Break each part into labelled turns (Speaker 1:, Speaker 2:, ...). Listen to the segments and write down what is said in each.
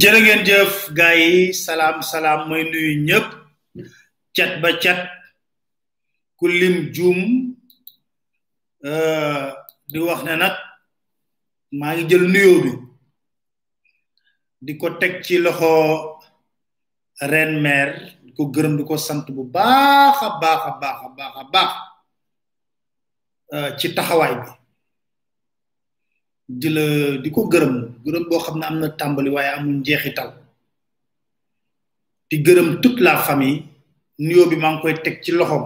Speaker 1: jërë ngeen jëf gars yi salaam salaam mooy nuyu ñëpp cat ba cat ku lim juum di wax ne nag maa ngi jël nuyoo bi di ko teg ci loxo ren maire di ko gërëm di ko sant bu baax a baax a baax a baax a baax ci taxawaay bi di la di ko gërëm gërëm boo xam ne am na tàmbali waaye amul njeexital di gërëm toute la famille nuyoo bi maa ngi koy teg ci loxoom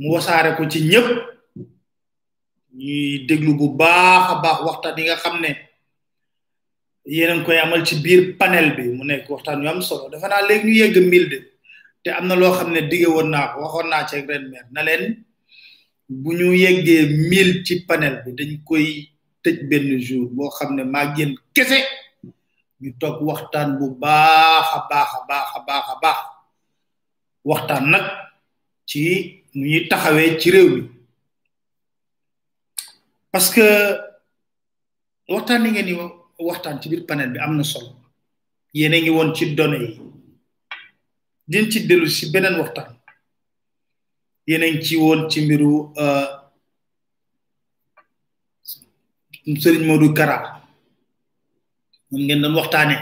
Speaker 1: mu wasaare ko ci ñëpp ñuy déglu bu baax a baax waxtaan yi nga xam ne yéen a ngi koy amal ci biir panel bi mu nekk waxtaan yu am solo dafa naa léegi ñu yegg mille de te am na loo xam ne dige woon naa ko waxoon naa ci ren meer na leen bu ñu yeggee mille ci panel bi dañ koy tëj benn jour boo xam ne maa génn kese ñu toog waxtaan bu baax a baax a baax a baax a baax waxtaan nag ci nu ñuy taxawee ci réew mi parce que waxtaan ni ngeen di waxtaan ci biir panel bi am na solo yéen a ngi woon ci données yi din ci dellu si beneen waxtaan yéen a ngi ci woon ci mbiru Serigne Modou Kara moom ngeen doon waxtaanee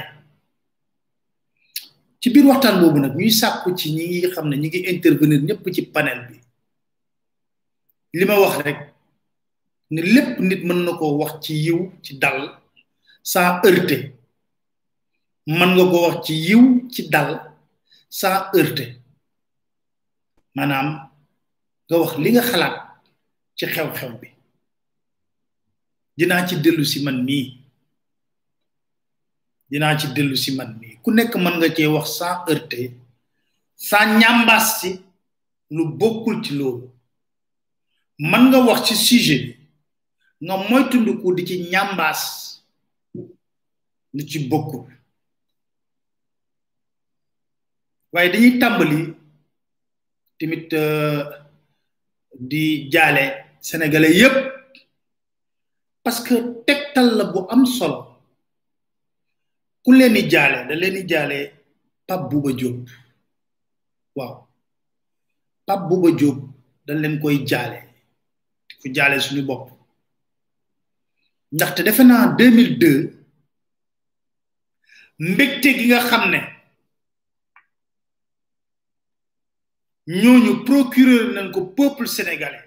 Speaker 1: ci biir waxtaan boobu nag ñuy sàkku ci ñi ngi xam ne ñi ngi intervenir ñëpp ci panel bi li ma wax rek ne lépp nit mën na koo wax ci yiw ci dal sans heurter mën nga koo wax ci yiw ci dal sans heurter maanaam nga wax li nga xalaat ci xew-xew bi dinaa ci dellu si man mii dinaa ci dellu si man mii ku nekk mën nga cee wax sans heurter sans ñambaas ci lu bokkul ci loolu mën nga wax ci sujet bi nga moytundiku di ci ñambaas lu ci bokkul waaye dañuy tàmbali tamit di jaale sénégalais yépp parce que tegtal la bu am solo ku leen di jaale da leen di jaale Pape Bouba Diop waaw Pape Bouba Diop dañ leen koy jaale ku jaale suñu bopp ndaxte defe naa 2002 mbégte gi nga xam ne ñooñu procureur nañ ko peuple sénégalais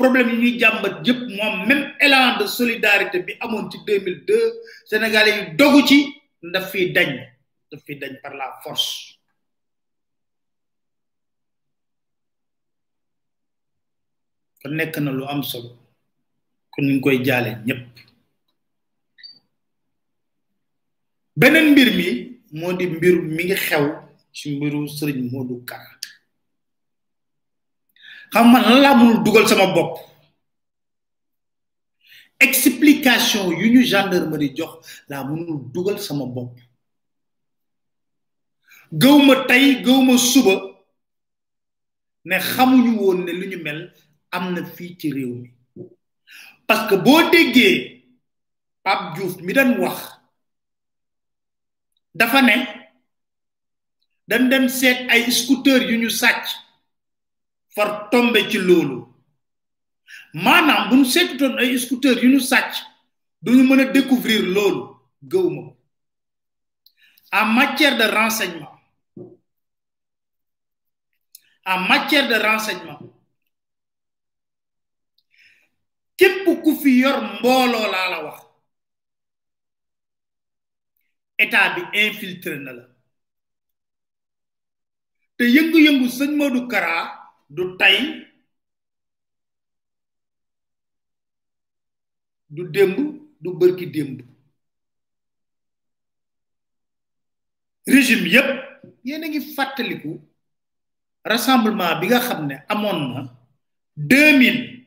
Speaker 1: problème yi ñuy jàmbat yëpp moom même élan de solidarité bi amoon ci 2002 sénégalais yi dogu ci daf fiy dañ daf fiy dañ par la force kon nekk na lu am solo kon ñu ngi koy jaale ñëpp beneen mbir mi moo di mbir mi ngi xew ci mbiru sëriñ Modou Kara xam man lan laa mënul dugal sama bopp explication yu ñu gendarmerie jox laa mënul dugal sama bopp gëwma tey gëwma suba ne xamuñu woon ne lu ñu mel am na fii ci réew mi parce que boo déggee Pape Diouf mi daan wax dafa ne dañ dem seet ay scooter yu ñu sàcc far tombe ci loolu maanaam bu ñu seetutoon ay scooter yu ñu sàcc duñu mën a découvrir loolu gëwuma ko en matière de renseignement en matière de renseignement képp ku fi yor mbooloo laa la wax état bi infiltré na la te yëngu-yëngu sëñ Modou Kara du tey du démb du bërki démb régime yépp yéen a ngi fàttaliku rassemblement bi nga xam ne amoon na 2000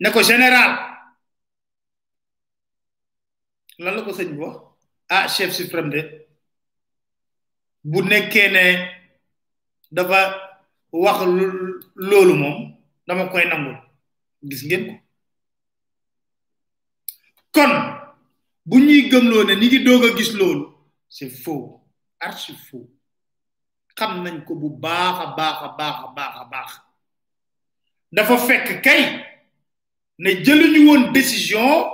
Speaker 1: ne ko général lan la ko sëñ bi wax ah chef suprême de bu nekkee ne dafa wax loolu moom dama koy nangul gis ngeen ko kon bu ñuy gëmloo ne ni ngi doog a gis loolu c'est faux archi faux xam nañ ko bu baax a baax a baax a baax a baax dafa fekk kay ne jëluñu woon décision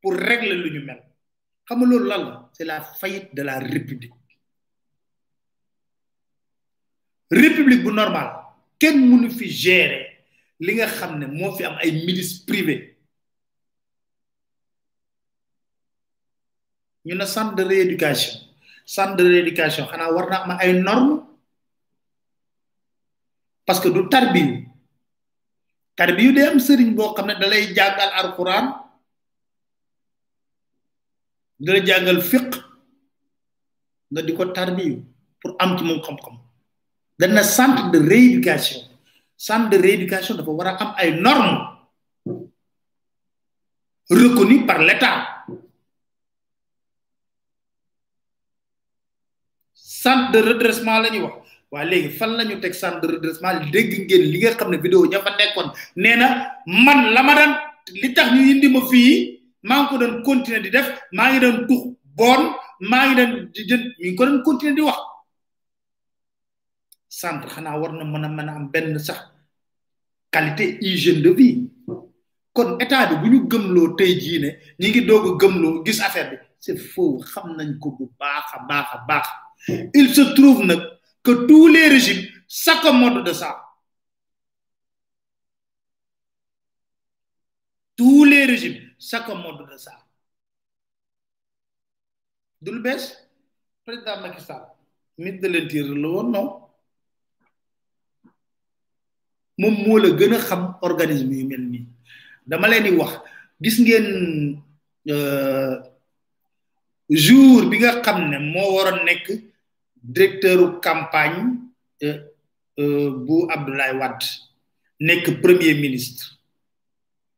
Speaker 1: pour régler lu ñu mel xam nga loolu lan la c'est la faillite de la république république bu normal kenn mënu fi gérer li nga xam ne moo fi am ay milices privées ñu ne centre de rééducation centre de rééducation xanaa war na am ay normes parce que du tarbiyu tarbiyu day am sëriñ boo xam ne da lay jàngal alquran da lay jàngal fiq nga di ko tarbiyu pour am ci moom xam-xam dañ na centre de rééducation centre de rééducation dafa war a am ay normes reconnues par l'État centre de redressement la ñuy wax waa léegi fan la ñu teg centre de redressement dégg ngeen li nga xam ne vidéo ña fa nekkoon nee na man la ma daan li tax ñu indi ma fii maa ngi ko doon continuer di def maa ngi doon tux boon maa ngi doon di jën mi ngi ko doon continuer di wax centre xanaa war na mën a mën a am benn sax qualité hygiène de vie kon état bi bu ñu gëmloo tey jii ne ñi ngi doog a gëmloo gis affaire bi c'est faux xam nañ ko bu baax a baax a baax il se trouve nag que tous les régimes s'accommodent de ça tous les régimes s'accommodent de ça du lu bees président Macky Sall ministre de l'intérieur la woon non moom moo la gën a xam organisme yu mel nii dama leen di wax gis ngeen jour bi nga xam ne moo waroon nekk directeur campagne bu Abdoulaye Wade nekk premier ministre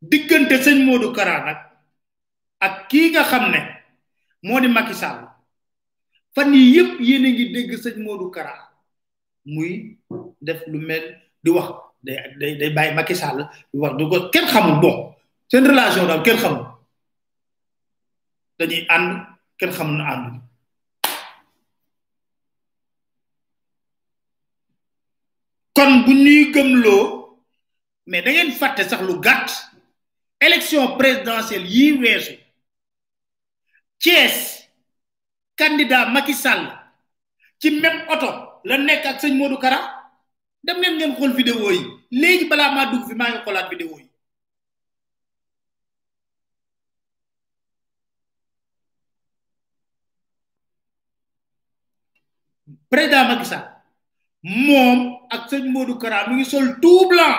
Speaker 1: diggante sëñ Modou Kara nag ak kii nga xam ne moo di Macky Sall fan yi yëpp yéen a ngi dégg sëñ Modou Kara muy def lu mel di wax day day day bàyyi Macky Sall di wax du ko kenn xamul bon seen relation daal kenn xamul dañuy ànd kenn xamul na ànd kon bu ñuy gëmloo mais da ngeen fàtte sax lu gàtt élection présidentielle yi weesu Thiès candidat Macky Sall ci même oto la nekk ak sëñ Modou Kara dem leen ngeen xool vidéo yi léegi balaa maa dugg fi maa ngi xoolaat vidéo yi président Macky Sall moom ak sëñ Modou Kara mi ngi sol tout blanc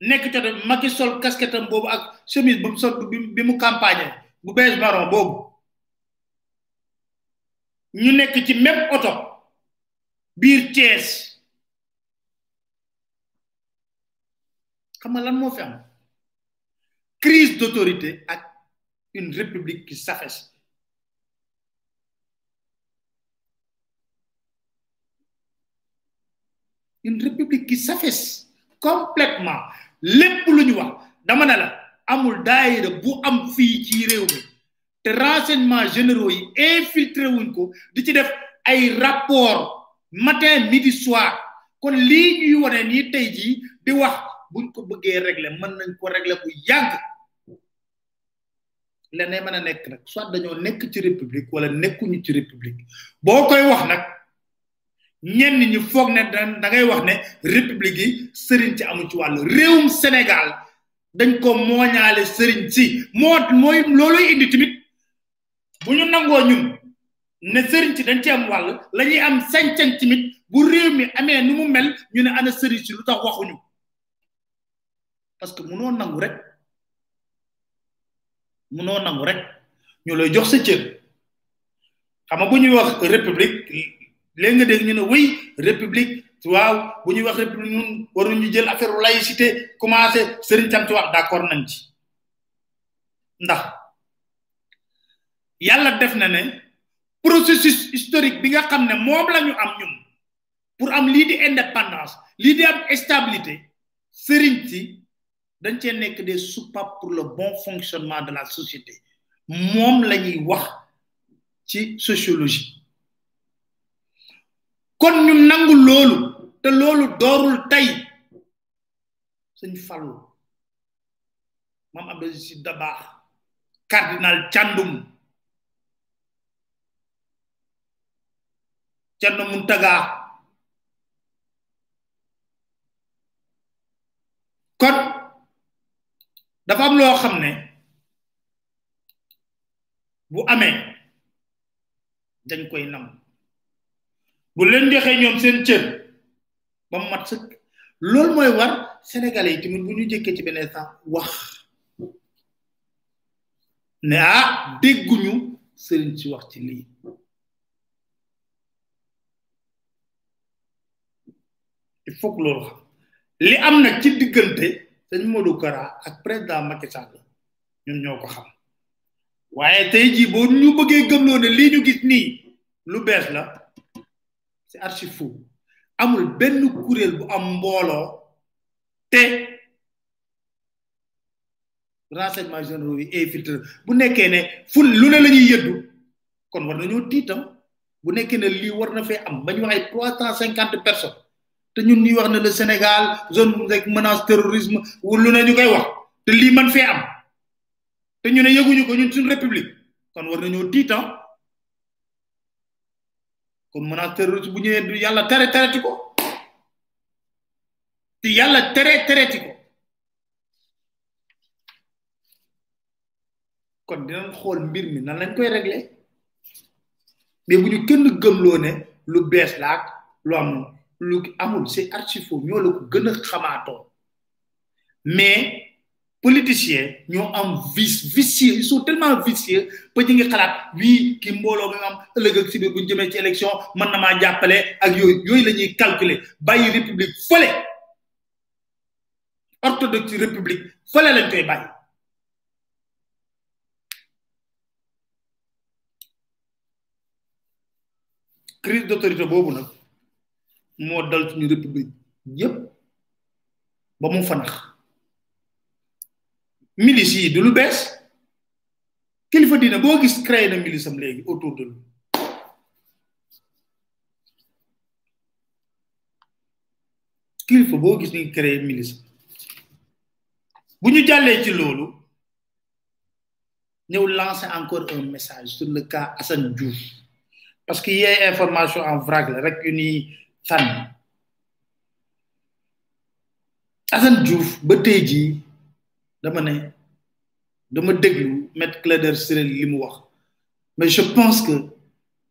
Speaker 1: nekk cote Macky sol casquette am boobu ak chemise ba mu sol bi mu campagne bu beige marron boobu ñu nekk ci même oto biir Thiès xam nga lan moo fi am crise d'autorité ak une république qui s'affaisse une république qui s'affaisse complètement lépp lu ñu wax dama ne la amul daayira bu am fii ci réew mi te renseignement généraux yi infiltré wuñ ko di ci def ay rapport matin midi soir kon lii ñuy wane nii tey jii di wax buñ ko bëggee régler mën nañ ko régler bu yàgg leneen mën a nekk nag soit dañoo nekk ci république wala nekkuñu ci république boo koy wax nag ñenn ñi foog ne da da ngay wax ne république yi sëriñ ci amu ci wàll réewum Sénégal dañ ko mooñaale sëriñ si moo mooy looluy indi tamit bu ñu nangoo ñun ne sëriñ si dañ ci am wàll la ñuy am sañ-sañ tamit bu réew mi amee nu mu mel ñu ne ana sëriñ si lu tax waxuñu parce que munoo nangu rek munoo nangu rek ñu lay jox sa cër xam nga bu ñuy wax république léegi nga dégg ñu ne oui république waaw bu ñuy wax république ñun waruñu jël affaire laïcité commencé sëriñ tam ci wax d'accord nañ ci ndax yàlla def na ne processus historique bi nga xam ne moom la ñu am ñun pour am lii di indépendance lii di am stabilité sëriñ si dañ cee nekk des soupapes pour le bon fonctionnement de la société moom la ñuy wax ci sociologie kon ñu nangu loolu te loolu doorul tey sëñ Fallou maam Abdou Aziz Sy Dabakh cardinal Thiandoum Thierno Mountaga kon dafa am loo xam ne bu amee dañ koy nam bu leen joxee ñoom seen cër ba mu mat sëkk loolu mooy war sénégalais yi tamit bu ñu jëkkee ci beneen sax wax ne ah dégguñu sëriñ si wax ci lii il faut que loolu xam li am nag ci diggante sëñ Modou Kara ak président Macky Sall ñun ñoo ko xam waaye tey jii boo ñu bëggee gëmloo ne lii ñu gis nii lu bees la c'est archi fou amul benn kuréel bu am mbooloo te renseignement généraux yi infiltré bu nekkee ne fu lu ne la ñuy yëddu kon war nañoo tiitam bu nekkee ne lii war na fee am ba ñu wax ay trois cent cinquante personnes te ñun ñuy wax ne le Sénégal zone bu nekk menace terrorisme wu lu ne ñu koy wax te lii man fee am te ñu ne yëguñu ko ñun suñu république kon war nañoo tiitam comme menace terroriste bu ñëwee du yàlla tere tereti ko te yàlla tere tereeti ko kon dinañ xool mbir mi nan lañ koy régler mais bu ñu kenn gëmloo ne lu bees laak lu am lu amul c'est archi faux ñoo la ko gën a xamaatoo mais politiciens ñoo am vice vicieux ils sont tellement vicieux ba ñu ngi xalaat wii ki mbooloo mi am ëllëg ak si biir bu ñu jëmee ci élection mën na maa jàppale ak yooyu yooyu la ñuy calculer bàyyi république fële orthodoxe république fële lañ koy bàyyi crise d'autorité boobu nag moo dal suñu république yépp ba mu fanax milice yi du lu bees kilifa diine boo gis créé na milice am léegi autour de lui kilifa boo gis ni créé milice bu ñu jàllee ci loolu ñëw lancer encore un message sur le cas Assane Diouf parce que yee information en vrac la rek yu ni sànni Assane Diouf ba tey jii dama ne dama déglu maître Clédor Ciré li mu wax mais je pense que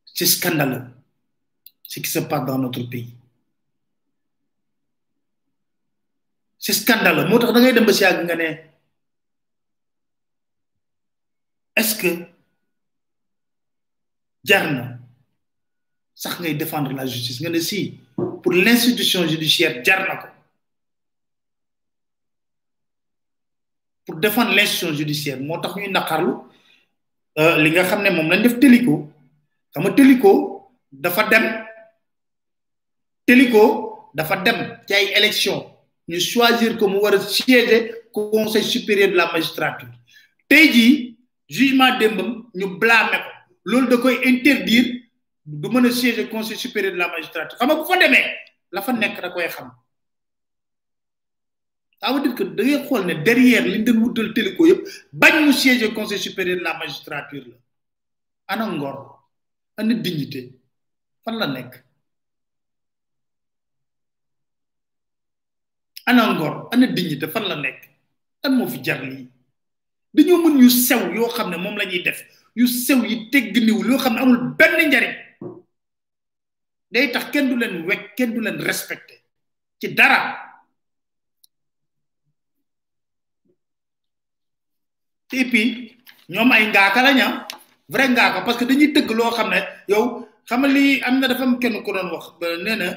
Speaker 1: c'est scandaleux ce qui se passe dans notre pays c'est scandaleux moo tax da ngay dem ba si yàgg nga ne est-ce que jar na sax ngay défendre la justice nga ne si pour l'institution judiciaire jar na ko pour défendre l'institution judiciaire moo tax ñuy naqarlu li nga xam ne moom lañ def Téliko xam nga Téliko dafa dem Téliko dafa dem ci ay élection ñu choisir ko mu war a siéger conseil supérieur de la magistrature tey jii jugement démbam ñu blâmé ko loolu da koy interdire du mën a siéger conseil supérieur de la magistrature xam nga bu fa demee la fa nekk da koy xam ça veut dire que da ngay xool ne derrière li ñu doon wutal Téliko yëpp bañ mu siéger conseil supérieur de la magistrature la ana ngor ana dignité fan la nekk ana ngor ana dignité fan la nekk lan moo fi jar lii dañoo mën yu sew yoo xam ne moom la ñuy def yu sew yi tegg niwul yoo xam ne amul benn njariñ day tax kenn du leen wekk kenn du leen respecté ci dara te et puis ñoom ay ngaaka la ña ah. vrai ngaaka parce que dañuy tëgg loo xam ne yow xam nga lii am na dafa am kenn ku doon wax ba nee na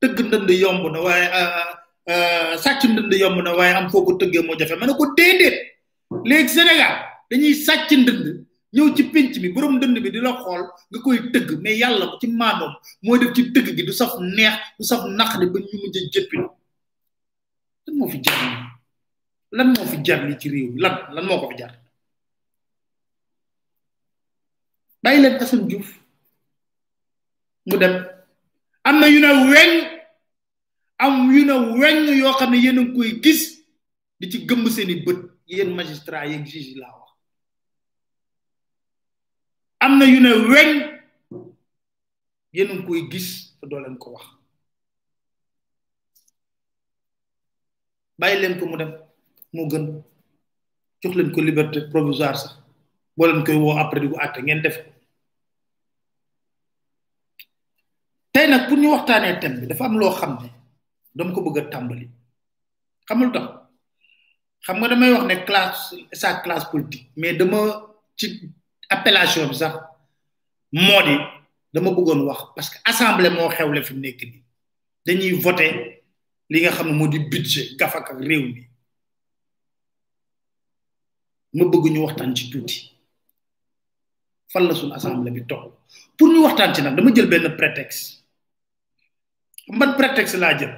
Speaker 1: tëgg ndënd yomb na waaye ah, ah, ah, sàcc ndënd yomb na waaye am foo ko tëggee moo jafe ma ne ko déedéet léegi Sénégal dañuy sàcc ndënd ñëw ci pénc mi borom ndënd bi di la xool nga koy tëgg mais yàlla ci maanoom mooy def ci tëgg gi du saf neex du saf naq di ba ñu mujj a jëppi lan moo fi jar ni lan moo fi jar ni ci réew mi lan lan moo ko fi jar bàyyi leen Assane Diouf mu dem am na yu ne weng am yu ne weng yoo xam ne yéen a ngi koy gis di ci gëmm seeni bët yéen magistrat yeeg juge yi laa wax am na yu ne weng yéen a ngi koy gis te doo leen ko wax bàyyi leen ko mu dem moo gën jox leen ko liberté provisoire sax boo leen koy woo après di ko àtte ngeen def tey nag pour ñu waxtaanee thème bi dafa am loo xam ne dama ko bëgg a tàmbali xamul tax xam nga damay wax ne classe sa classe politique mais dama ci appellation bi sax moo di dama bëggoon wax parce que assemblée moo xewle fi mu nekk nii dañuy voté li nga xam ne moo di budget gafak ak réew mi ma bëgg ñu waxtaan ci tuuti fan la suñu assemblée bi toll pour ñu waxtaan ci nag dama jël benn prétexte man prétexte laa jël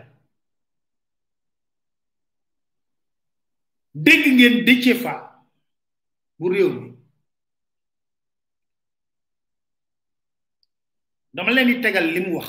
Speaker 1: dégg ngeen Déthié Fall bu réew mi dama leen di tegal li mu wax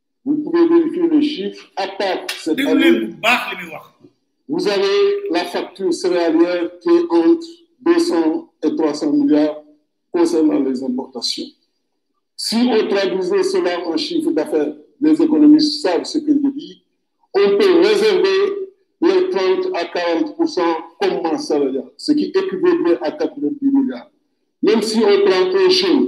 Speaker 2: vous pouvez vérifier les chiffres, à part cette année, vous avez la facture céréalière qui est entre 200 et 300 milliards concernant les importations. Si on traduisait cela en chiffre d'affaires, les économistes savent ce que je dis, on peut réserver les 30 à 40 comme masse ce qui équivaudrait à 90 milliards. Même si on prend un jour,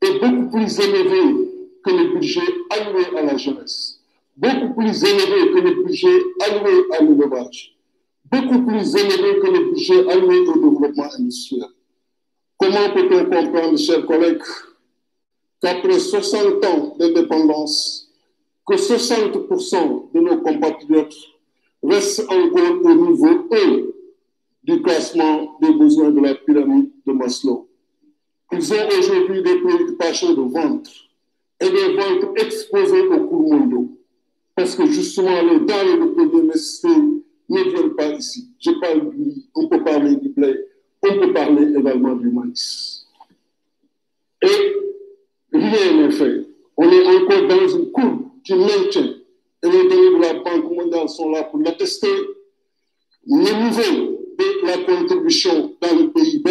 Speaker 2: est beaucoup plus élevée que le budget alloué à la jeunesse, beaucoup plus élevée que le budget alloué à l'élevage, beaucoup plus élevée que le budget alloué au développement industriel. Comment peut-on comprendre, chers collègues, qu'après 60 ans d'indépendance, que 60% de nos compatriotes restent encore au niveau 1 du classement des besoins de la pyramide de Maslow. Ils ont aujourd'hui des préoccupations de ventre et des ventres exposés au cours mondiaux. Parce que justement, les denrées de première ne viennent pas ici. Je parle du on peut parler du blé, on peut parler également du maïs. Et rien n'est fait. On est encore dans une courbe qui maintient. Et les données de la Banque mondiale sont là pour l'attester. Le niveau de la contribution dans le PIB,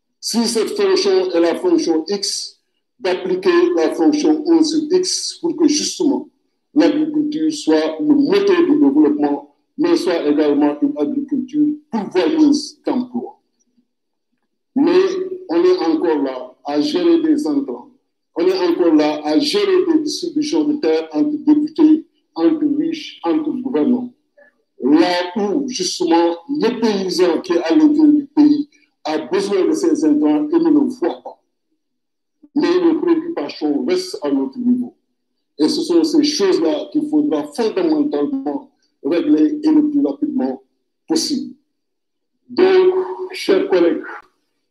Speaker 2: si cette fonction est la fonction x, d'appliquer la fonction 1 sur x pour que justement l'agriculture soit le moteur du développement, mais soit également une agriculture pourvoyeuse d'emplois. Mais on est encore là à gérer des entrants On est encore là à gérer des distributions de terres entre députés, entre riches, entre gouvernants. Là où, justement, le paysan qui est à l'intérieur a besoin de ces intérêts et ne le voit pas. Mais nos préoccupations restent à notre niveau. Et ce sont ces choses-là qu'il faudra fondamentalement régler et le plus rapidement possible. Donc, chers collègues,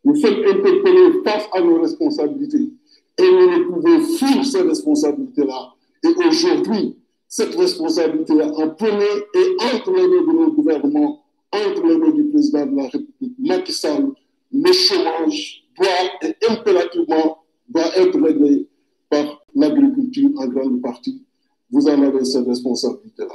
Speaker 2: nous sommes interpellés face à nos responsabilités et nous ne pouvons fuir ces responsabilités-là. Et aujourd'hui, cette responsabilité est en premier est entre les mains de nos gouvernements, entre les mains du président de la République, Macky Sall, le chômage doit et impérativement doit être réglé par l'agriculture en grande partie. Vous en avez cette responsabilité-là.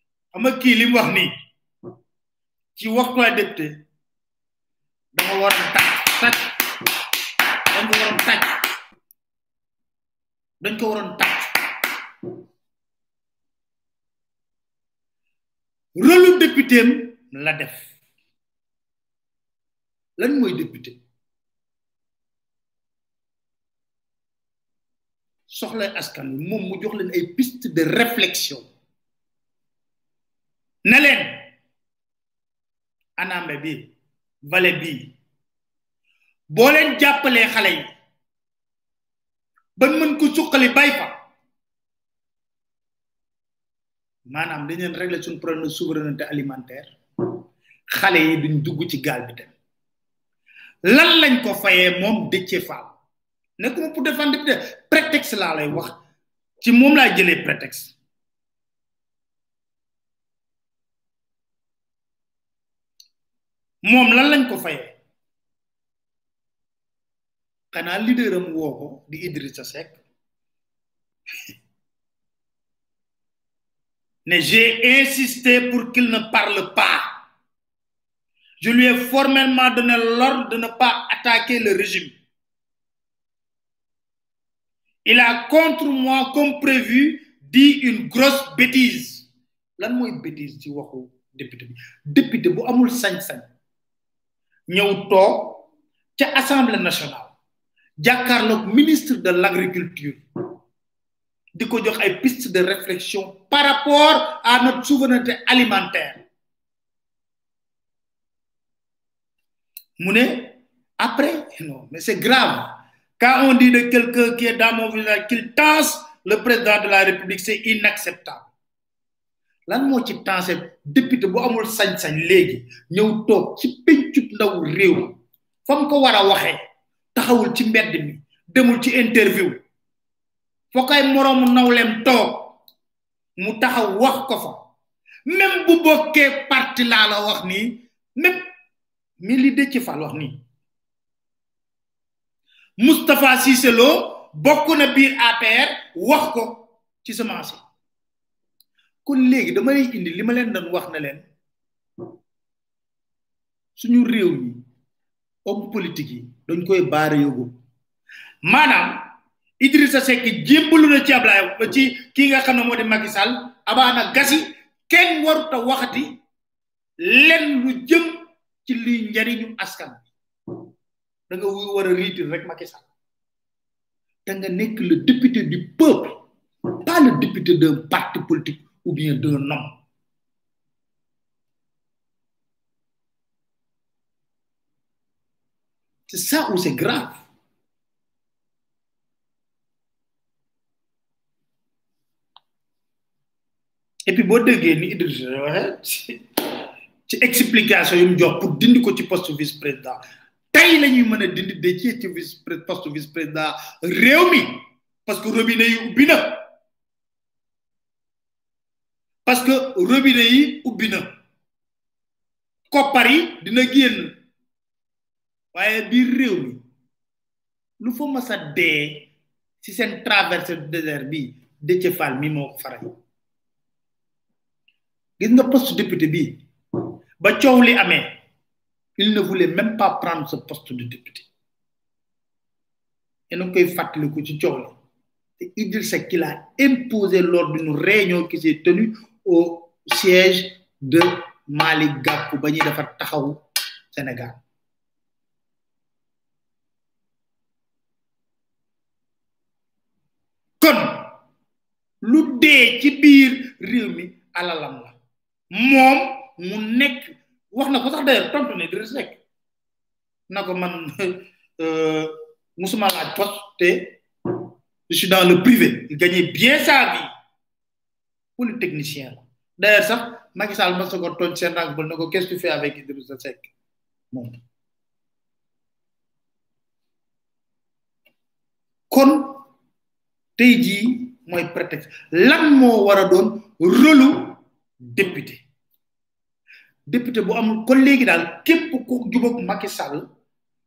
Speaker 1: xam nga kii li mu wax nii ci wax ko adepte dama war a tàcc tàcc dañ ko waroon tàcc dañ ko waroon tàcc rôle député am la def lan mooy député soxlay askan wi moom mu jox leen ay piste de réflexion ne leen anambe bi vale bi boo leen jàppalee xale yi ban mën ko suqali bay fa maanaam dañ leen régler suñu problème de souveraineté alimentaire xale yi duñ dugg ci gaal bi dem lan lañ ko fayee moom Déthié Fall nekkuma pour défendre député prétexte laa lay wax ci moom laa jëlee prétexte moom lan lañ ko fayee xanaa leader am woo ko di Idrissa Seck mais j'ai insisté pour qu'il ne parle pas. Je lui ai formellement donné l'ordre de ne pas attaquer le régime il a contre moi comme prévu dit une grosse bêtise lan mooy bêtise ci waxu député bi député bu amul sañ-sañ ñëw toog ca assemblée nationale jàkkaarloog ministre de l' agriculture di ko jox ay piste de réflexion par rapport à notre souveraineté alimentaire mu ne après non mais c'est grave quand on dit de quelqu'un qui est dans mon village qu'il tense le président de la république c'est inacceptable lan moo ci tense député bu amul sañ-sañ léegi ñëw toog ci péncub ndaw réew fa mu ko war a waxee taxawul ci mbedd mi demul ci interview foo koy moroomu nawleem toog mu taxaw wax ko fa même bu bokkee parti laa la wax nii même mi li dëcc fal wax nii Moustapha Cissé Lo bokk na biir APR wax ko ci semence kon léegi dama lay indi li ma leen doon wax na leen suñu réew mi homme politique yi dañ koy baare yóbbu maanaam Idrissa Seck jébbalu na ci Ablaye ci kii nga xam ne moo di Macky Sall abaana gasi kenn warut a waxati lenn lu jëm ci liy njariñu askan da nga war a riitir rek Macky Sall te nga nekk le député du peuple pas le député d'un parti politique ou bien d'un homme c'est ça où c'est grave et puis boo déggee ni Idrissa waxee ci explication yu mu jox pour dindi ko ci poste vice président tey la ñuy mën a dindi de ci ci vice poste vice président réew mi parce que robinet yi ubbi na parce que robinet yi ubbi na koppar yi dina génn waaye biir réew mi lu fa mas a dee ci seen traversée du désert bi Déthié Fall mi moo ko faral gis nga poste député bi ba coow li amee il ne voulait même pas prendre ce poste de député yéen a ngi koy fàttaliku ci coow li te Idrissa Seck il a imposé l'ordre d'une réunion qui s'est tenue au siège de Malick Gakou ba ñuy defar taxaw Sénégal kon lu dee ci biir réew mi alalam la moom mu nekk wax na ko sax d'ailleurs tontu ne Idrissa Seck na ko man euh, musuma laaj poste te je suis dans le privé il gagnait bien sa vie polytechnicien la d'ailleurs sax Macky Sall ma soko tooñ seen rang ba ne ko qu'est-ce que tu fais avec Idrissa Seck moom kon tey jii mooy prétexte lan moo war a doon rôlu député député bu am kon léegi daal képp ku jubóog Macky Sall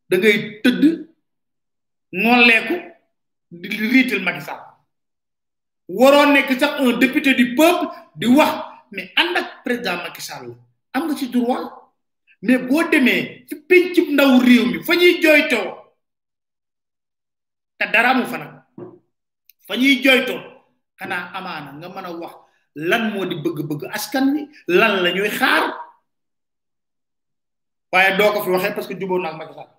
Speaker 1: da ngay tëdd ngolleeku di riital Macky Sall waroo nekk sax un député du peuple di wax mais ànd ak président Macky Sall am nga ci droit mais boo demee ci pénc ndaw réew mi fa ñuy jooytoo te dara mu fa nag fa ñuy joytoo xanaa amaana nga mën a wax lan moo di bëgg-bëgg askan wi lan la ñuy xaar waaye doo ko fi waxee parce que juboo naag Macky Sall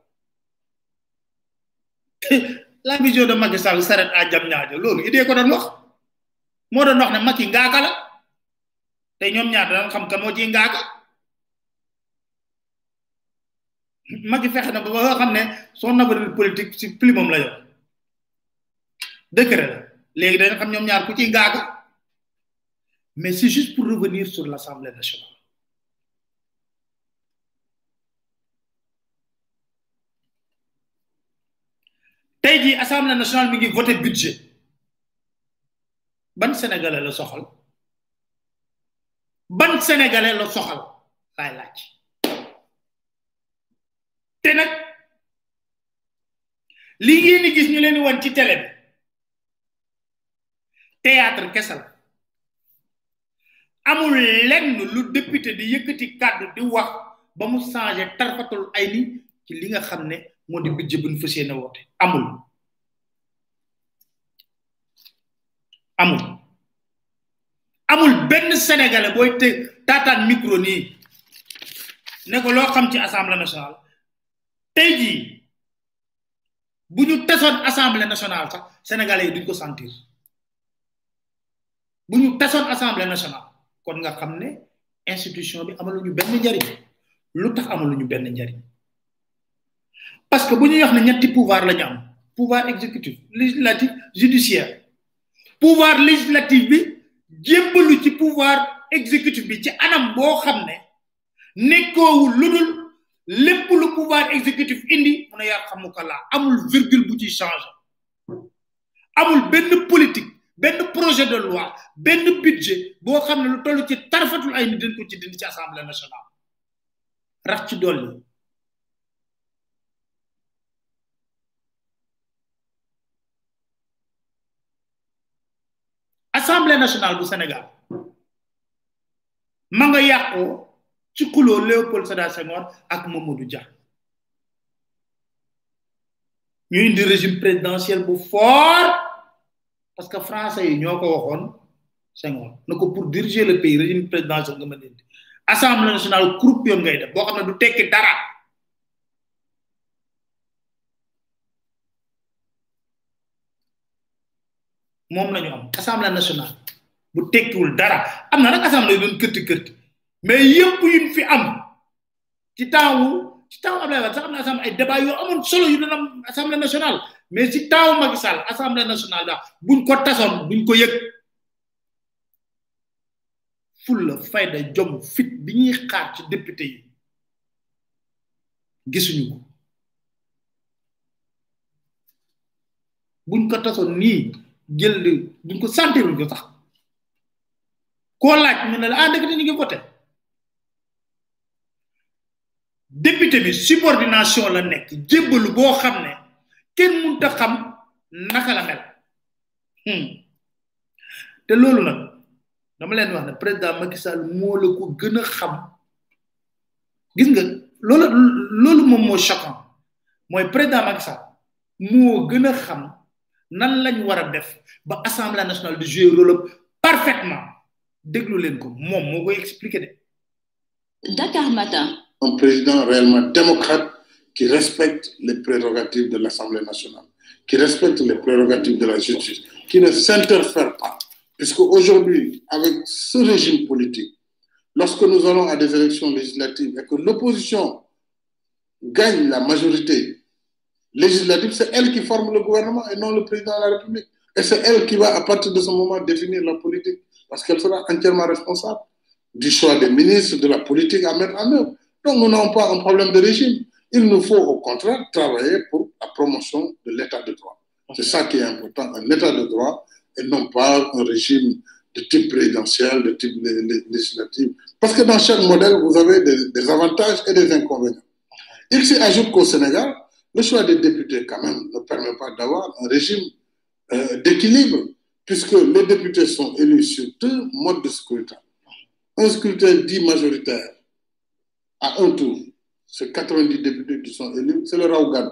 Speaker 1: la vision de Macky Sall s'arrête à jam ñaajo loolu idée ko doon wax moo doon wax ne Macky ngaaka la te ñoom ñaar dana xam kan moo ciy ngaaka Macky fexe na ba nga xam ne son avenir politique ci plumam la yor décret la léegi dañu xam ñoom ñaar ku ciy gaaga mais c'est juste pour revenir sur l'Assemblée nationale tey jii Assemblée nationale mi ngi voté budget ban Sénégalais la soxal ban sénégalais la soxal laay laaj te nag li ngeen di gis ñu leen di wan ci télé bi théâtre kese la amul lenn lu député di yëkkati kàddu di wax ba mu changé tarfatul ay ni ci li nga xam ne moo di budget bu ñu fas yéene woote amul amul amul benn sénégalais booy te taataan micro nii ne ko loo xam ci assemblée nationale tey jii bu ñu tasoon assemblée nationale sax sénégalais yi duñ ko sentir bu ñu tasoon assemblée nationale kon nga xam ne institution bi amaluñu benn njariñ lu tax amaluñu benn njariñ parce que bu ñuy wax ne ñetti pouvoir la ñu am pouvoir exécutif législatif judiciaire pouvoir législatif bi jébbalu ci pouvoir exécutif bi ci anam boo xam ne nekkoowul lu dul lépp lu pouvoir exécutif indi mu ne yaa xamu ko laa amul virgule bu ci changé amul benn politique benn projet de loi benn budget boo xam ne lu toll ci tarfatul ay ni dañ ko ci dindi ci assemblée nationale rax ci dolli assemblée nationale bu Sénégal ma nga yàqoo ci kuloo Léopold Sédar Senghor ak Mamadou Dia ñu indi régime présidentiel bu fort parce que français yi ñoo ko waxoon Senghor na ko pour diriger le pays régime présidentiel nga mën a indi assemblée nationale croupion ngay def boo xam ne du tekki dara moom la ñu am assemblée nationale bu tekkiwul dara am na nag assemblée yu doon kërti kërti mais yëpp yuñ fi am ci temps wu ci temps wu Abdoulaye Wade sax am na assemblée ay débat yoo amoon solo yu doon am assemblée nationale mais ci temps wu Macky Sall assemblée nationale daal buñ ko tasoon buñ ko yëg fulla fayda jom fit bi ñuy xaar ci député yi gisuñu ko buñ ko tasoon nii jël buñ ko sentiruñ ko sax koo laaj mu ne la ah dëgg ñu ngi voté député bi subordination la nekk jébbalu boo xam ne kenn mënut a xam naka la mel hmm. te loolu nag dama leen wax ne président Macky Sall moo la ko gën a xam gis nga loolu loolu moom moo choquant mooy président Macky Sall moo gën a xam nan lañ war a def ba assemblée nationale di jouer rôle parfaitement déglu leen ko moom moo koy expliquer de
Speaker 3: Matin.
Speaker 4: un président réellement démocrate qui respecte les prérogatives de l'Assemblée nationale, qui respecte les prérogatives de la justice, qui ne s'interfère pas. Puisque aujourd'hui, avec ce régime politique, lorsque nous allons à des élections législatives et que l'opposition gagne la majorité législative, c'est elle qui forme le gouvernement et non le président de la République. Et c'est elle qui va, à partir de ce moment, définir la politique, parce qu'elle sera entièrement responsable du choix des ministres, de la politique à mettre en œuvre. Donc, nous n'avons pas un problème de régime. Il nous faut, au contraire, travailler pour la promotion de l'état de droit. C'est ça qui est important, un état de droit et non pas un régime de type présidentiel, de type législatif. Parce que dans chaque modèle, vous avez des, avantages et des inconvénients. Il s'y ajoute qu'au Sénégal, le choix des députés, quand même, ne permet pas d'avoir un régime euh, d'équilibre, puisque les députés sont élus sur deux modes de scrutin. Un scrutin dit majoritaire à un tour, c'est 90 députés qui sont élus, c'est le Raougad.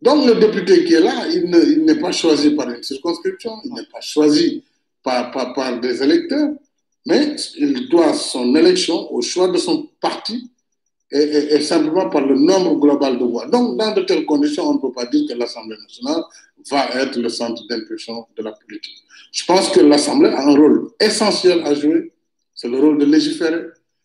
Speaker 4: Donc le député qui est là, il n'est pas choisi par une circonscription, il n'est pas choisi par, par, des électeurs, mais il doit son élection au choix de son parti et, simplement par le nombre global de voix. Donc dans de telles conditions, on ne peut pas dire que l'Assemblée nationale va être le centre d'impulsion de la politique. Je pense que l'Assemblée a un rôle essentiel à jouer, c'est le rôle de légiférer,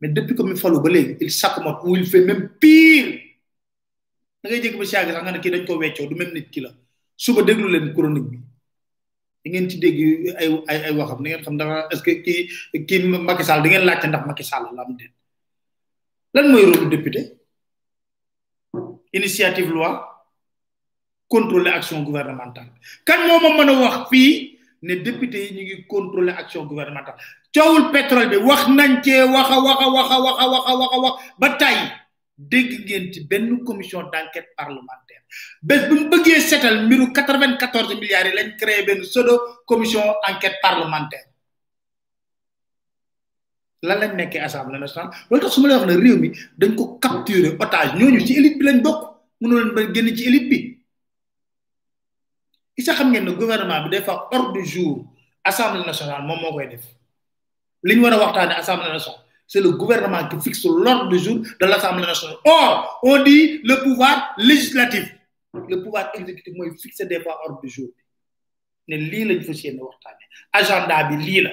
Speaker 1: mais depuis que mi falu ba léegi il s'accommode ou il fait même pire da ngay jéggi ba si yàgg sax nga ne kii dañ ko weccoo du même nit ki la suba déglu leen chronique bi di ngeen ci dégg ay ay ay waxam di ngeen xam dara est ce que kii kii Macky Sall di ngeen laajte ndax Macky Sall la am déet lan mooy rôle député initiative loi contrôler action gouvernementale kan moo ma mën a wax fii ne député yi ñu ngi contrôler action gouvernementale coowul pétrole bi wax nañ cee wax a wax a wax a wax a wax a wax a wax ba tey dégg ngeen ci benn commission d' enquête parlementaire bés bu ñu bëggee seetal mbiru 94 milliards yi lañ créé benn pseudo commission enquête parlementaire lan lañ nekkee assemblée nationale loolu tax su ma lay wax ne réew mi dañ ko capturer otage ñooñu ci élite bi lañ bokk mënu leen ba génn ci élite bi isa xam ngeen ne gouvernement bi des fois ordre du jour assemblée nationale moom moo koy def li ñu war a waxtaanee assemblée nationale c'est le gouvernement qui fixe l'ordre du jour de l'assemblée nationale or on dit le pouvoir législatif le pouvoir exécutif mooy fixer des fois ordre du jour ne lii lañ fas yéene waxtaane agenda bi lii la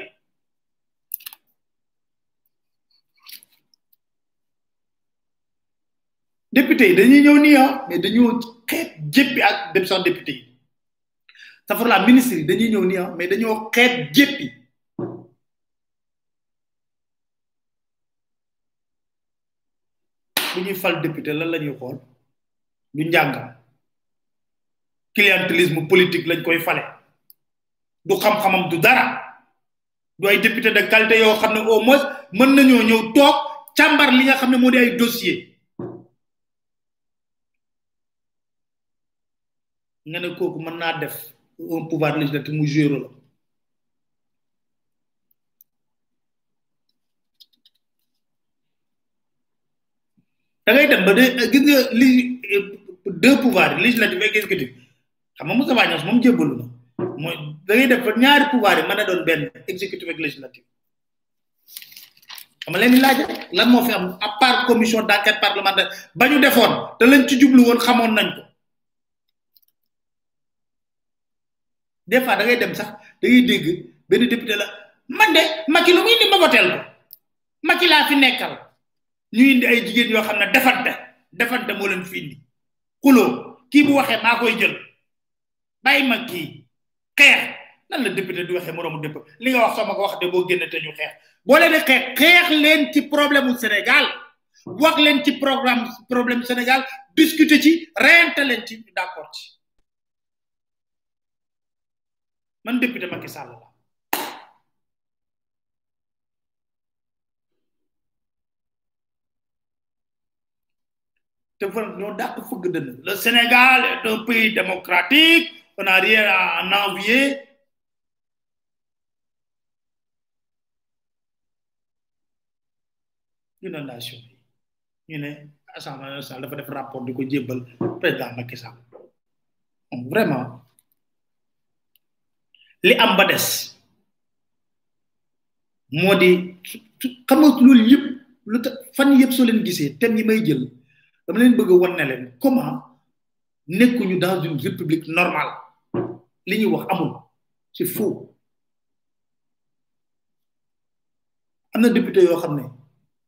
Speaker 1: député yi dañuy ñëw nii ah mais dañoo xeet jéppi ak dem sax député yi safar la ministre yi dañuy ñëw nii ah mais dañoo xeet jéppi bu ñuy fal député lan la ñuy xool du njàngam clientélisme politique lañ koy fale du xam-xamam du dara du ay député de qualité yoo xam ne au moins mën nañoo ñëw toog càmbar li nga xam ne moo di ay dossier nga ne kooku mën naa def un pouvoir législatif mu joué rôle da ngay dem ba de gis nga li deux pouvoirs législatif ak exécutif xam nga Moussa Niass moom jébbalu na mooy da ngay def ba ñaari pouvoir yi mën a doon benn exécutif ak législatif dama leen di laaj lan moo fi am à part commission d' enquête parlementaire ba ñu defoon te lañ ci jublu woon xamoon nañ ko des fois da ngay dem sax da ngay dégg benn député la man de Macky lu muy indi ma voteel ko Macky laa fi nekkal ñu indi ay jigéen yoo xam ne defante defante moo leen fi indi xuloo kii bu waxee maa koy jël bàyyi ma kii xeex nan la député di waxee moroomu dépp li nga wax soo ma ko wax de boo génne te ñu xeex boo leen di xeex xeex leen ci problème mu Sénégal wax leen ci programme problème Sénégal discuter ci reyante leen ci ñu d'accord ci man député Macky Sall la te fan ñoo dàq fëgg dënn le Sénégal est un pays démocratique on n'a rien à en envier inondation bi ñu ne assemblée nationale dafa def rapport di ko jébbal président Macky Sall moom vraiment li am ba des moo di xam nga loolu yëpp lu tax fan yëpp soo leen gisee thème yi may jël dama leen bëgg a wan ne leen comment nekkuñu dans une république normale li ñuy wax amul c'est faux am na député yoo xam ne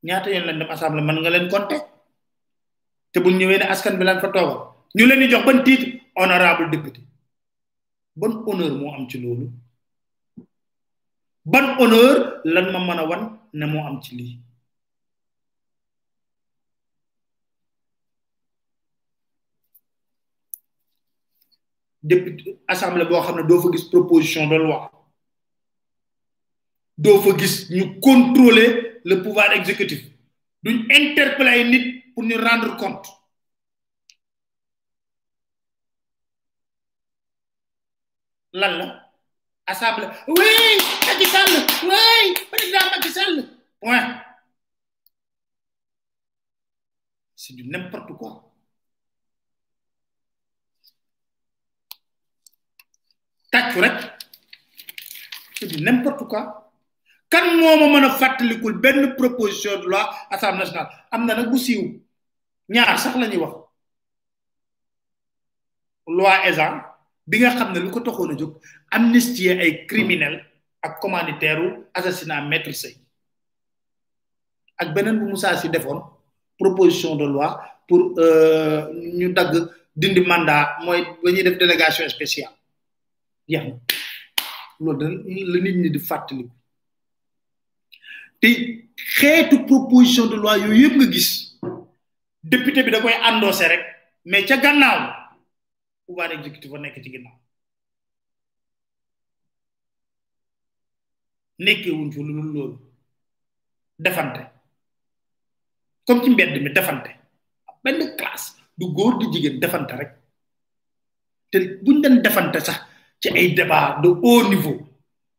Speaker 1: ñaata yoon lañ dem assemblée mën nga leen compter te bu ñëwee ne askan bi lañ fa toogal ñu leen di jox ban titre honorable député ban honneur moo am ci loolu ban honneur lan ma mën a wan ne moo am ci lii député assemblée boo xam ne doo fa gis proposition de loi doo fa gis ñu contrôler le pouvoir exécutif duñ interpeller ay nit pour ñu rendre compte lan la assemblée oui Macky Sall oui président Macky Sall point c'est du n'importe quoi tàccu rek c'est du n'importe quoi kan moo ma mën a fàttalikul benn proposition de loi assemblée nationale am na nag bu siiw ñaar sax la ñuy wax loi Ezzan bi nga xam ne lu ko taxoon a jóg amnistier ay criminel ak commanditaire u assassinat maître Sey ak beneen bu Moussa Sy defoon proposition de loi pour ñu dagg dindi mandat mooy ba ñuy def délégation spéciale jeex na loolu da la nit ñi di fàttali te xeetu proposition de loi yooyu yëpp nga gis député bi da koy endossé rek mais ca gannaaw pouvoir exécutif ba nekk ci ginnaaw nekkee wuñ fi lu loolu defante comme ci mbedd mi defante benn classe du góor du jigéen defante rek te buñ den defante sax ci ay débat de haut niveau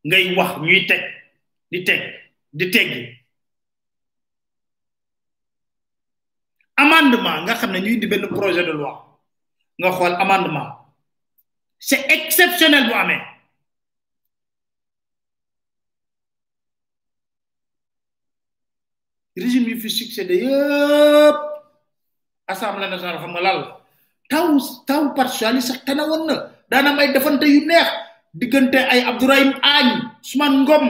Speaker 1: ngay wax ñuy teg di teg di teggi amendement nga xam ne ñu indi benn projet de loi nga xool amendement c'est exceptionnel bu amee régime yi fi succédé yëpp assemblée nationale xam nga lal taw taw partial yi sax tane woon na daana may defante yu neex diggante ay Abdourahim Agne Ousmane Ngom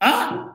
Speaker 1: ah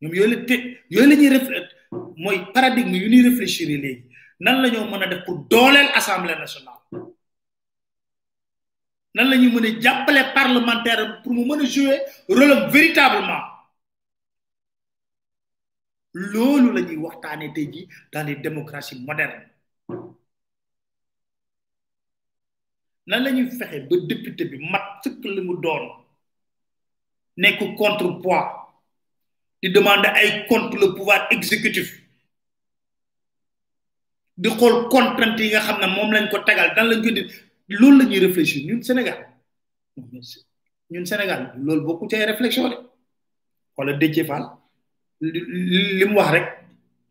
Speaker 1: ñoom yooyu la te yooyu la ñuy ref mooy paradigme yu ñuy réfléchir léegi nan la ñoo mën a def pour dooleel assemblée nationale nan la ñuy mën a jàppale parlementaire pour mu mën a jouer rôle am véritablement loolu la ñuy waxtaanee tey jii dans les démocraties modernes nan la ñuy fexe ba député bi mat sëkk li mu doon nekk contrepoids di demander ay compte le pouvoir exécutif di xool contrainte yi nga xam ne moom lañ ko tegal dan lañ ko di loolu la ñuy réfléchir ñun Sénégal ñun Sénégal loolu bokku ci réflexion de wala Déthié Fall li mu wax rek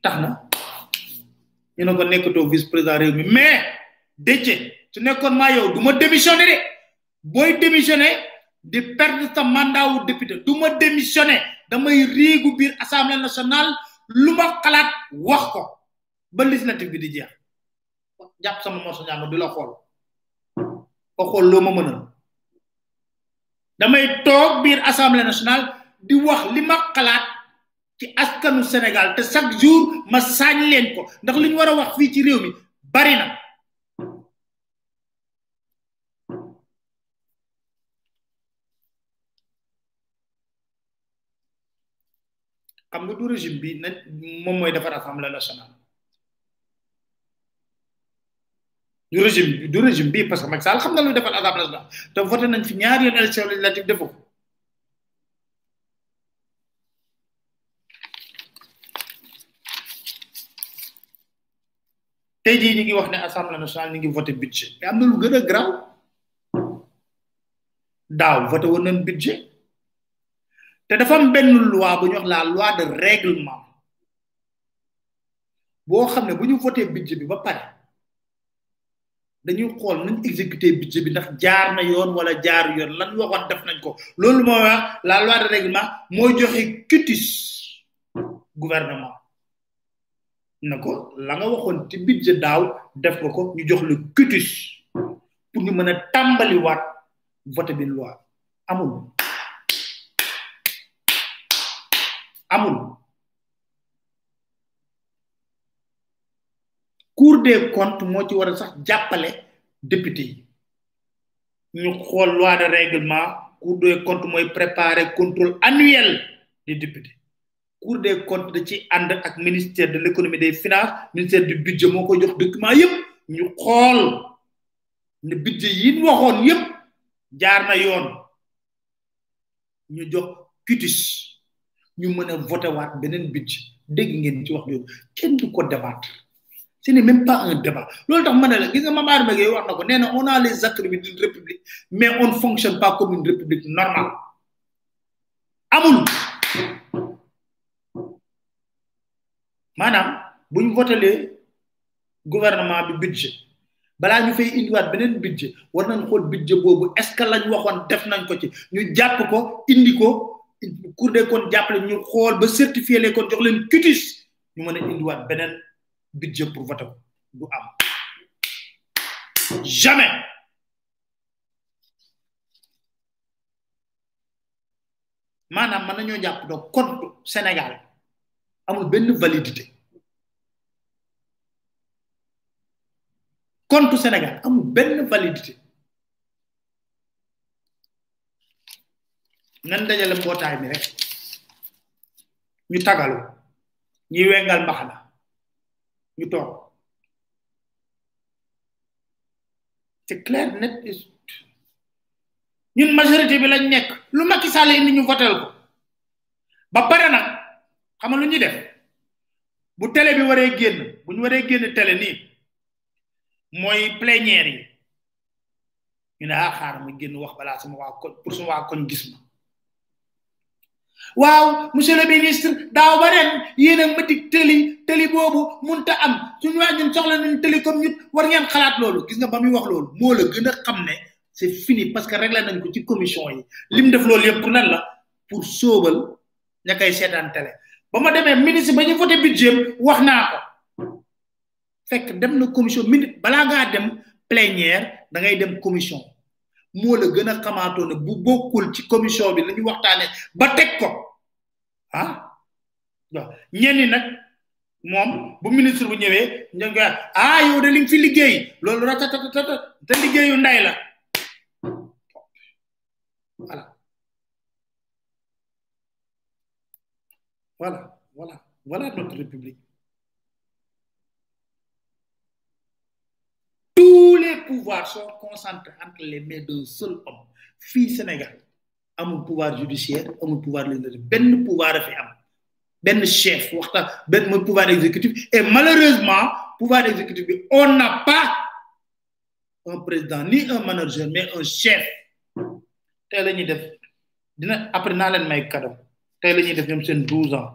Speaker 1: tax na ñu ne ko nekkatoo vice président réew mi mais Déthié su nekkoon maa yow du ma démissionné de booy démissionné di perdre sa mandat wu député du ma démissionné damay riigu biir assemblée nationale lu ma xalaat wax ko ba législative bi di jeex jàpp sama morso ñaama di la xool ba xool loo ma mënal damay toog biir assemblée nationale di wax li ma xalaat ci askanu Sénégal te chaque jour ma sañ leen ko ndax li ñu war a wax fii ci réew mi bari na xam nga du régime bi na moom mooy defar assemblée nationale du régime bi du régime bi parce que Macky Sall xam nga lu defal assemblée nationale te voté nañ fi ñaari yoon élection législative defu ko tey jii ñu ngi wax ne assemblée nationale ñu ngi voté budget mais am na lu gën a grave daaw voté woon nañ budget te dafa am benn loi bu ñu wax la loi de règlement boo xam ne bu ñu voté budget bi ba pare dañuy xool nañ exécuté budget bi ndax jaar na yoon wala jaar yoon lan waxoon def nañ ko loolu moo wax la loi de règlement mooy joxe cutis gouvernement na ko la nga waxoon ci budget daaw def nga ko ñu jox le cutus pour ñu mën a tàmbaliwaat vote bi loi amul amul cour des comptes moo ci war a sax jàppale député yi ñu xool loi de règlement cour des comptes mooy préparer contrôle annuel des députés cour des comptes da ci ànd ak ministère de l' économie des finances ministère du budget moo ko jox document yëpp ñu xool ne budget yi ñu waxoon yëpp jaar na yoon ñu jox cutis ñu mën a voté waat beneen budget dégg ngeen ci wax yooyu kenn du ko débattre ce n'est même pas un débat loolu tax ma ne la gis nga Mame Adama Gueye wax na ko nee na on a les attributs d'une république mais on ne fonctionne pas comme une république normale amul maanaam bu ñu votelee gouvernement bi budget balaa ñu fay indiwaat beneen budget war nañ xool budget boobu est ce que lañ waxoon def nañ ko ci ñu jàpp ko indi ko cour des comptes jàppale ñu xool ba certifié les comptes jox leen cutis ñu mën a indiwaat beneen budget pour voter ko du am jamais maanaam mën nañoo jàpp donc compte Sénégal amul benn validité compte Sénégal amul benn validité nan dajale mbootaay mi rek ñu tagalu ñi wengal mbaxana ñu toog c'est clair net ñun majorité bi lañ nekk lu Macky Sall indi ñu votel ko ba pare nag xam nga lu ñuy def bu télé bi waree génn bu ñu waree génn télé nii mooy plénière yi ñu ne ah xaar ma génn wax balaa sama waa koñ pour sama waa koñ gis ma waaw monsieur le ministre daaw ba ren yéen a ma dig tëli tëli boobu munta am suñu waa ñun soxla nañu tëli comme ñut war ngeen xalaat loolu gis nga ba muy wax loolu moo la gën a xam ne c'est fini parce que réglé nañ ko ci commission yi lim def loolu yëpp pour lan la pour sóobal ña koy seetaan télé ba ma demee ministre ba ñu voté budget wax naa ko fekk dem na commission minute balaa ngaa dem plénière da ngay dem commission moo la gën a xamaatoo ne bu bokkul ci commission bi la ñu waxtaanee ba teg ko ah waaw ñenn ñi nag moom bu ministre bu ñëwee ñu nga ah yow de li nga fi liggéey loolu ratatatata te liggéeyu nday la voilà wala voilà voilà république tous les pouvoirs sont concentrés entre les mains d'un seul homme Fille Sénégal mon pouvoir judiciaire un pouvoir législatif un pouvoir a un am chef ben pouvoir exécutif et malheureusement pouvoir exécutif on n'a pas un président ni un manager mais un chef tey la ñuy def dina après naa leen may cadeau tey la ñuy def ñoom seen douze ans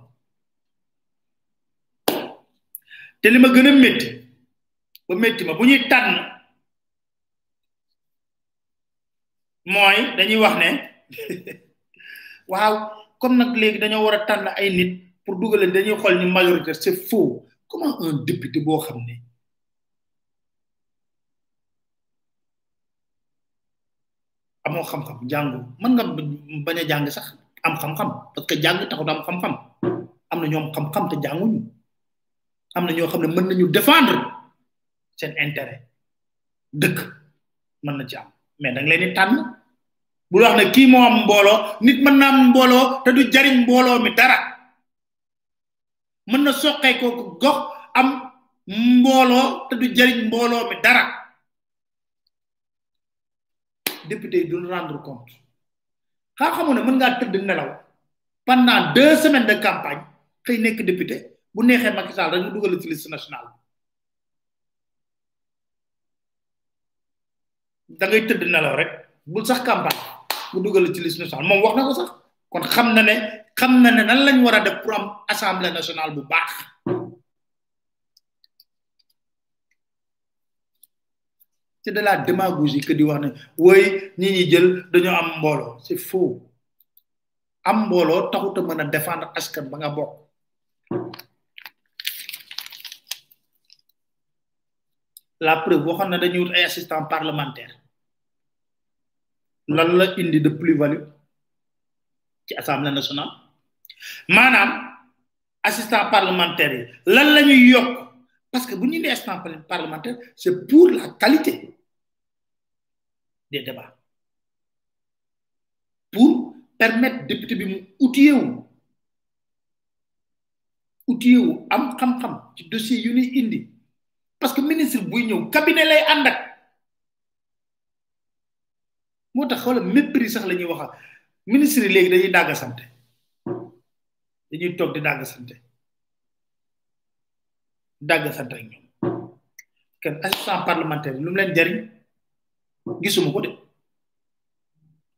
Speaker 1: te li ma gën a métti ba métti ma bu ñuy tànn mooy dañuy wax ne waaw comme nag léegi dañoo war a tànn ay nit pour dugal leen dañuy xool ni majorité c'est faux comment un député boo xam ne amoo xam-xam jàngu mën nga bañ a jàng sax am xam-xam parce que jàng taxut am xam-xam am na ñoom xam-xam te jànguñu am na ñoo xam ne mën nañu défendre seen intérêt dëkk mën na ci am mais da nga leen di tànn bu wax ne kii moo am mbooloo nit mën naa am mbooloo te du jariñ mbooloo mi dara mën na soqee ko gox am mbooloo te du jëriñ mbooloo mi dara député yi duñ rendre compte xaa xamu ne mën ngaa tëdd nelaw pendant deux semaines de campagne xëy nekk député bu neexee Macky Sall rek mu dugal ci liste nationale da ngay tëdd nelaw rek bul sax campagne mu dugal ci liste nationale moom wax na ko sax kon xam na ne xam na ne nan lañ war a def pour am assemblée nationale bu baax c'est de la démagogie que di wax ne woy ñi ñi jël dañu am mbooloo c'est faux am mbooloo taxut a mën a défendre askan ba nga bokk la preuve waxoon na dañuy wut ay assistant parlementaire lan la indi de plus value ci assemblée nationale maanaam assistant parlementaire yi lan la ñuy yokk parce que bu ñu nee assistant parlementaire c'est pour la qualité des débats pour permettre député bi mu outillé wu outillé wu am xam-xam ci dossier yu ñuy indi parce que ministre buy ñëw cabinet lay ànd ak moo tax xoola mépris sax la ñuy wax ministre yi léegi dañuy dàgg sante dañuy toog di dàgg sante dàgg sante ak ñoom kenn assistant parlementaire lu mu leen jariñ gisuma ko de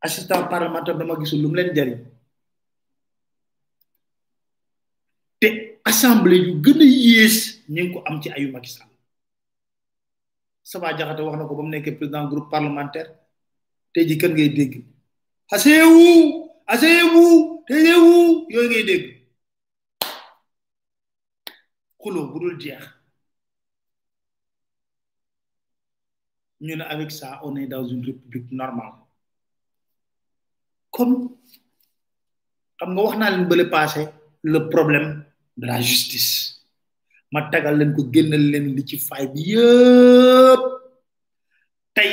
Speaker 1: assistant parlementaire dama gisul lu mu leen jariñ te assemblée yu gën a yées ñu ngi ko am ci ayu Macky Sall Saba Jaxate wax na ko ba mu nekkee président groupe parlementaire tey ji kan ngay dégg asseyez-vous asseyez-vous taisez-vous yooyu ngay dégg xuloo bu dul jeex ñu ne avec ça on est dans une république normale comme xam nga wax naa leen bële passé le problème de la justice ma tagal leen ko génnal leen li ci fay bi yëpp tey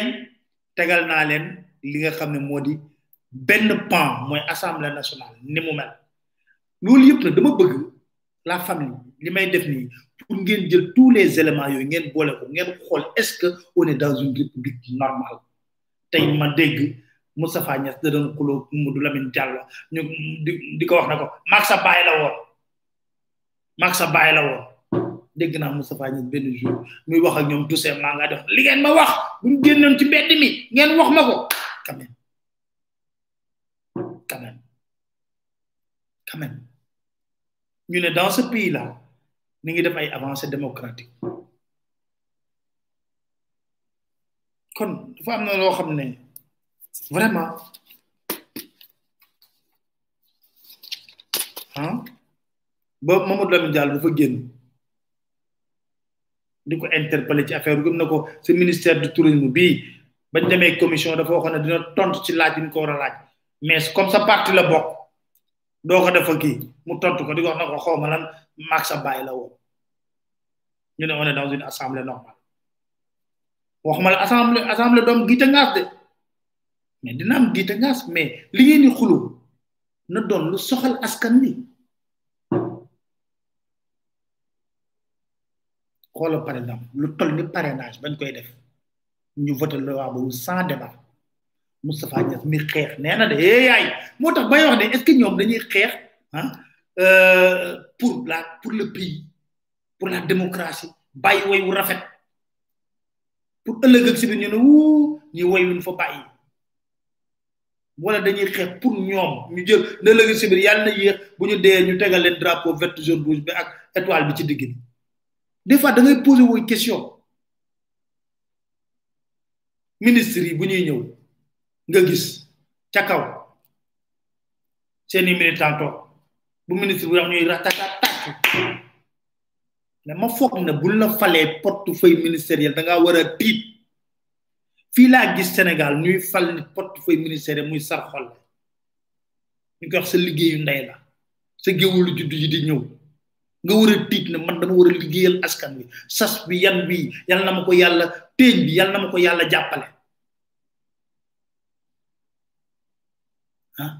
Speaker 1: tegal naa leen li nga xam ne moo di benn pan mooy assemblée nationale ni mu mel loolu yëpp nag dama bëgg la famille li may def nii pour ngeen jël tous les éléments yooyu ngeen boole ko ngeen xool est-ce que on est dans une république normale tey ma dégg Moustapha Niass da doon xuloo Mamadou Lamine Diallo ñu di di ko wax na ko maag sa baay la woon maag sa baay la woon dégg naa Moustapha Niass benn jour muy wax ak ñoom Toussaint maa ngaa def li ngeen ma wax bu ñu génnoon ci mbedd mi ngeen wax ma ko quand même quand même quand même ñu ne dans ce pays là mi ngi def ay avancées démocratiques kon dafa am na loo xam ne vraiment ah ba Mamadou Lamine Diallo dafa génn di ko interpellé ci affaire gëm na ko si ministère du tourisme bii bañ demee commission dafa waxoon ne dina tontu ci laaj yi ñu ko war a laaj mais comme sa parti la bokk doo ko defa kii mu tontu ko di ko wax na ko xaw ma lan maag sa bàyyi la woon ñu ne on est dans une assemblée normale waxuma la assemblée assemblée doom giite ngaas de mais dina am giite ngaas mais li ngeen di xulu na doon lu soxal askan bi xoolal par exemple lu toll ni parrainage bañ koy def ñu voté loi boobu sans débat Moustapha Niass mi xeex nee na de eh yaay moo tax bay wax ne est-ce que ñoom dañuy xeex ah pour la pour le pays pour la démocratie bàyyi woy wu rafet pour ëllëg ak si biir ñu ne wuu ñi woy wuñ fa bàyyi wala dañuy xeex pour ñoom ñu jël ne léegi si biir yàlla na yéex bu ñu dee ñu tegal leen drapeau vert jaune rouge bi ak étoile bi ci digg bi des fois da ngay posé woy question ministre yi bu ñuy ñëw nga gis ca kaw seeni militant toog bu ministre bu wax ñuy ratata tàccu dama foog ne buñ la falee portefeuille ministériel da ngaa war a tiit fii laa gis Sénégal ñuy fal nit portefeuille ministère muy sar xol ñu koy wax sa liggéeyu ndey la sa géwulu juddu yi di ñëw nga war a tiit ne man dama war a liggéeyal askan wi sas bi yan bi yal na ma ko yàlla téeñ bi yal na ma ko yàlla jàppale ah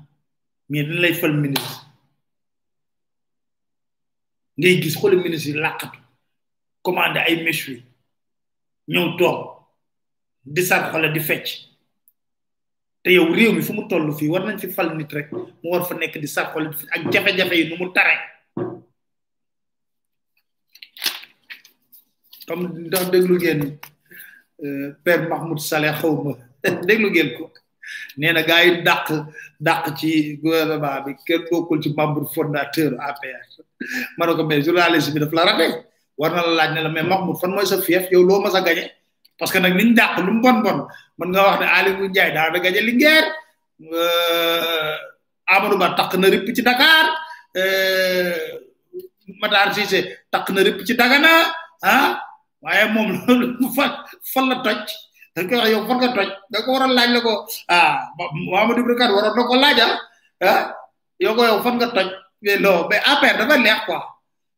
Speaker 1: mais dañ lay fal ministre ngay gis xoole ministre yi làqatu commandé ay méchoui ñëw toog di sar xole di fecc te yow réew mi fu mu toll fii war nañ fi fal nit rek mu war fa nekk di sar xole ak jafe-jafe yi nu mu tare comme ndax déglu ngeen euh, père mahmoud saleh xawma déglu ngeen ko nee na gaa yi dàq dàq ci gouvernement bi kenn bokkul ci membre fondateur APR ma ne ko mais journaliste bi daf la raté war na la laaj ne la mais Mahmoud fan mooy sa fief yow loo mas a gañe parce que nag liñ dàq lu mu bon bon mën nga wax ne Aly Ngouille Ndiaye daa da gañe Linguère euh, Amadou Ba takk na ripp ci Dakar euh, Matar Cissé takk na ripp ci Dagana ah waaye moom loolu fan fan la toj dañ koy wax yow fan nga toj da ko war a laaj la ko ah Mamadou Ibra Kane waroon na ko laaj ah ah yow ko yow fan nga toj mais non mais affaire dafa neex quoi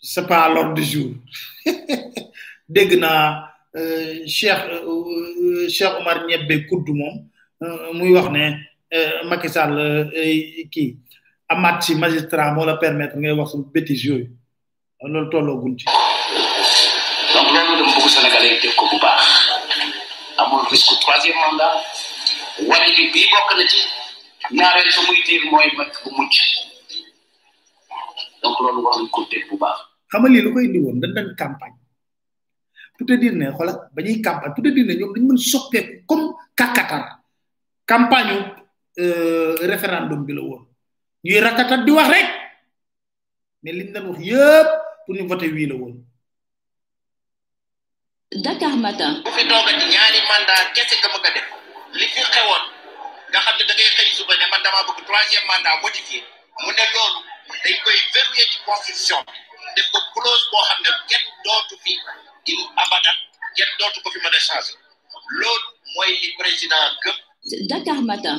Speaker 1: c'est pas l'ordre du jour dégg naa euh, Cheikh euh, Cheikh Omar Ñebbe Koudou moom euh, muy wax ne euh, Macky Sall euh, ay- kii amaat ci magistrat moo la permettre ngay wax su bêtise yooyu loolu tolloogun ci
Speaker 5: donc loolu dama bëgg Sénégalais yi dégg ko bu baax amul risque troisième mandat wàññi bi bii bokk na ci ñaareel fa muy diir mooy mag bu mujj donc loolu war nañ ko teg bu baax.
Speaker 1: xam nga lii lu koy indi woon dañ daan campagne pour te dire ne xoolal ba ñuy campagne pour te dire ne ñoom dañu mën soppeeku comme kakatar campagne yu euh, référendum bi la woon ñuy rakatat di wax rek mais liñ daan wax yëpp pour ñu voté wii la woon.
Speaker 6: Dakar Matin.
Speaker 5: bu fi toogati ñaari mandat kese nga bëgg a def li fi xewoon nga xam ne da ngay xëy suba ne man damaa bëgg troisième mandat modifié mu ne loolu dañ koy verrouiller ci constitution def ko clause boo xam ne kenn dootu fi il abadan kenn dootu ko fi mën a changé loolu mooy li président gëm.
Speaker 6: Dakar Matin.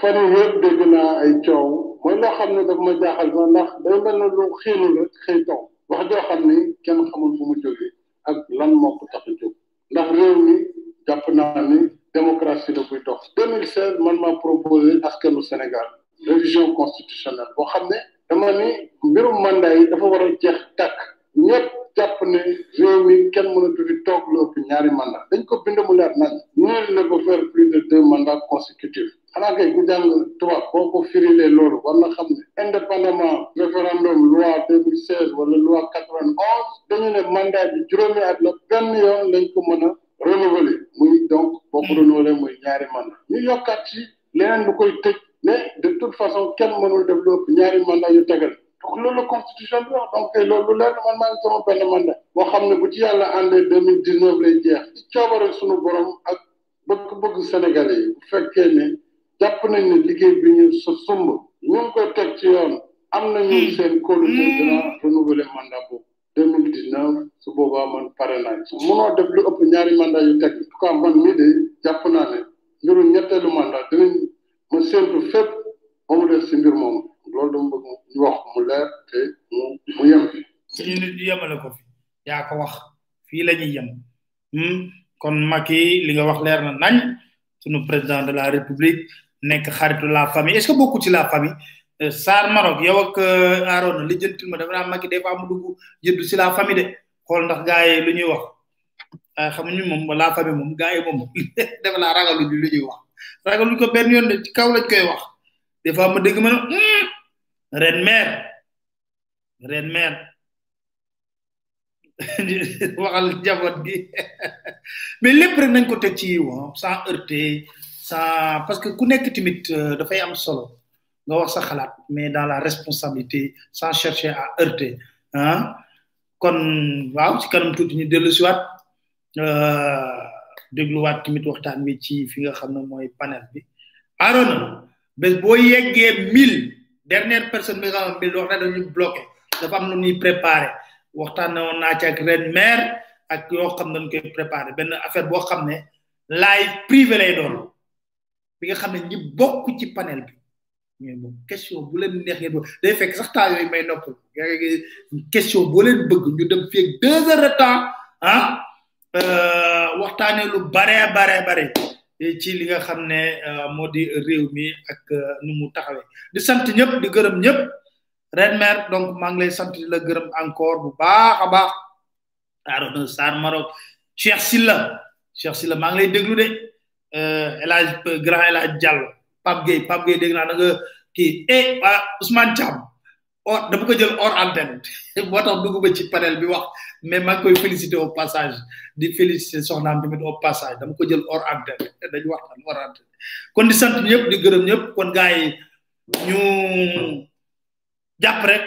Speaker 2: fan yii yëpp dégg naa ay coow mooy loo xam ne daf ma jaaxal sax ndax day mel ne lu xiinu la xëy taw wax joo xam ni kenn xamul fu mu jógee ak lan moo ko tax a jóg ndax réew mi jàpp naa ni démocratie la buy dox 2016 man maa proposé askanu Sénégal révision constitutionnelle boo xam ne dama ni mbirum mandat yi dafa war a jeex tàkk ñëpp jàpp ne réew mi kenn mënatu fi toog lu ëpp ñaari mandat dañ ko bind mu leer nañ nul ne peut faire plus de deux mandats consécutifs xanaa kay ku jàng tubaab boo ko firilee loolu war na xam ne indépendamment référendum loi deux mille seize wala loi quatre vingt onze dañu ne mandat bi juróomi at la benn yoon lañ ko mën a renouveler muy donc boo ko renouveler muy ñaari mandat ñu yokkaat ci leneen lu koy tëj mais de toute façon kenn mënul def lu ëpp ñaari mandat yu tegal donc loolu la constitution bi wax donc kay loolu lu leer man maa ngi sama benn mandat boo xam ne bu ci yàlla àndee deux mille dix neuf lay jeex ci coobare suñu borom ak bëgg-bëgg Sénégalais yi bu fekkee ne jàpp nañ ne liggéey bi ñu sa sumb ñu ngi koy teg ci yoon am nañu seen kóolute dina renouveler mandat boobu deux mille dix neuf su boobaa man pare naa ci munoo def lu ëpp ñaari mandat yu teg en tout cas man mii de jàpp naa ne mbiru ñetteelu mandat dinañ ma séntu fépp ba mu des si mbir moomu loolu dama bëgg ñu wax mu leer te mu mu yem fi
Speaker 1: ñu nit ñu yemale ko fi yaa ko wax fii la ñuy yem kon Macky li nga wax leer na nañ sunu président de la république nekk xaritu la famille est-ce que bokku ci la famille Saar Maroc yow ak Aaron li jëntil ma dafa naa Macky des fois mu dugg jëndu si la famille de xool ndax gars yi lu ñuy wax xam ñu moom la famille moom gars yi moom dafa laa ragalu ñu lu ñuy wax ragaluñ ko benn yoon de ci kaw lañ koy wax des fois ma dégg ma ne ren mère ren mère waxal njaboot gi mais lépp rek nañ ko teg ci yiw ah, sans heurter sans parce que ku nekk tamit euh, dafay am solo nga wax sa xalaat mais dans la responsabilité sans chercher à heurter ah kon waaw ci kanam tuuti ñu dellu siwaat euh, dégluwaat tamit waxtaan wi ci fi nga xam ne mooy panel bi Arona bés boo yeggee mille dernière personne bi nga xam ne mille wax na dañu bloqué dafa am lu ñuy préparé waxtaan na woon naa ci ak ren maire ak yoo xam ne dañ koy préparé benn affaire boo xam ne live privé lay doon bi nga xam ne ñi bokk ci panel bi mais moom question bu leen neex ngeen day fekk sax temps yooyu may noppal question bu leen bëgg ñu dem fii ak deux heures de temps ah euh, waxtaanee lu bare bare bare ci li nga xam ne euh, moo di réew mi ak euh, nu mu taxawee di sant ñëpp di gërëm ñëpp ren maire donc maa ngi lay sant di la gërëm encore bu baax a baax. Arona Sarr Maroc Cheikh Silla Cheikh Silla maa ngi lay déglu de El Hadj grand El Hadj Diallo Pape Gueye Pape Gueye dégg naa da nga kii eh waa Ousmane Thiam or dama ko jël hors antenne moo tax dugguma ci panel bi wax mais maa ngi koy féliciter au passage di féliciter soxnaam tamit au passage dama ko jël hors antenne dañu waxtaan hors antenne kon di sant ñëpp di gërëm ñëpp kon gars yi ñu jàpp rek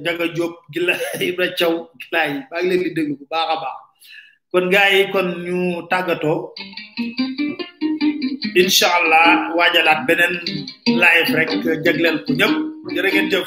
Speaker 1: Ndiaga Diop gi la Ibra Thiaw gi laay maa ngi leen di déglu bu baax a baax kon gars yi kon ñu tàggatoo incha allah waajalaat beneen live rek jagleel ku ñëpp jërë ngeen jëf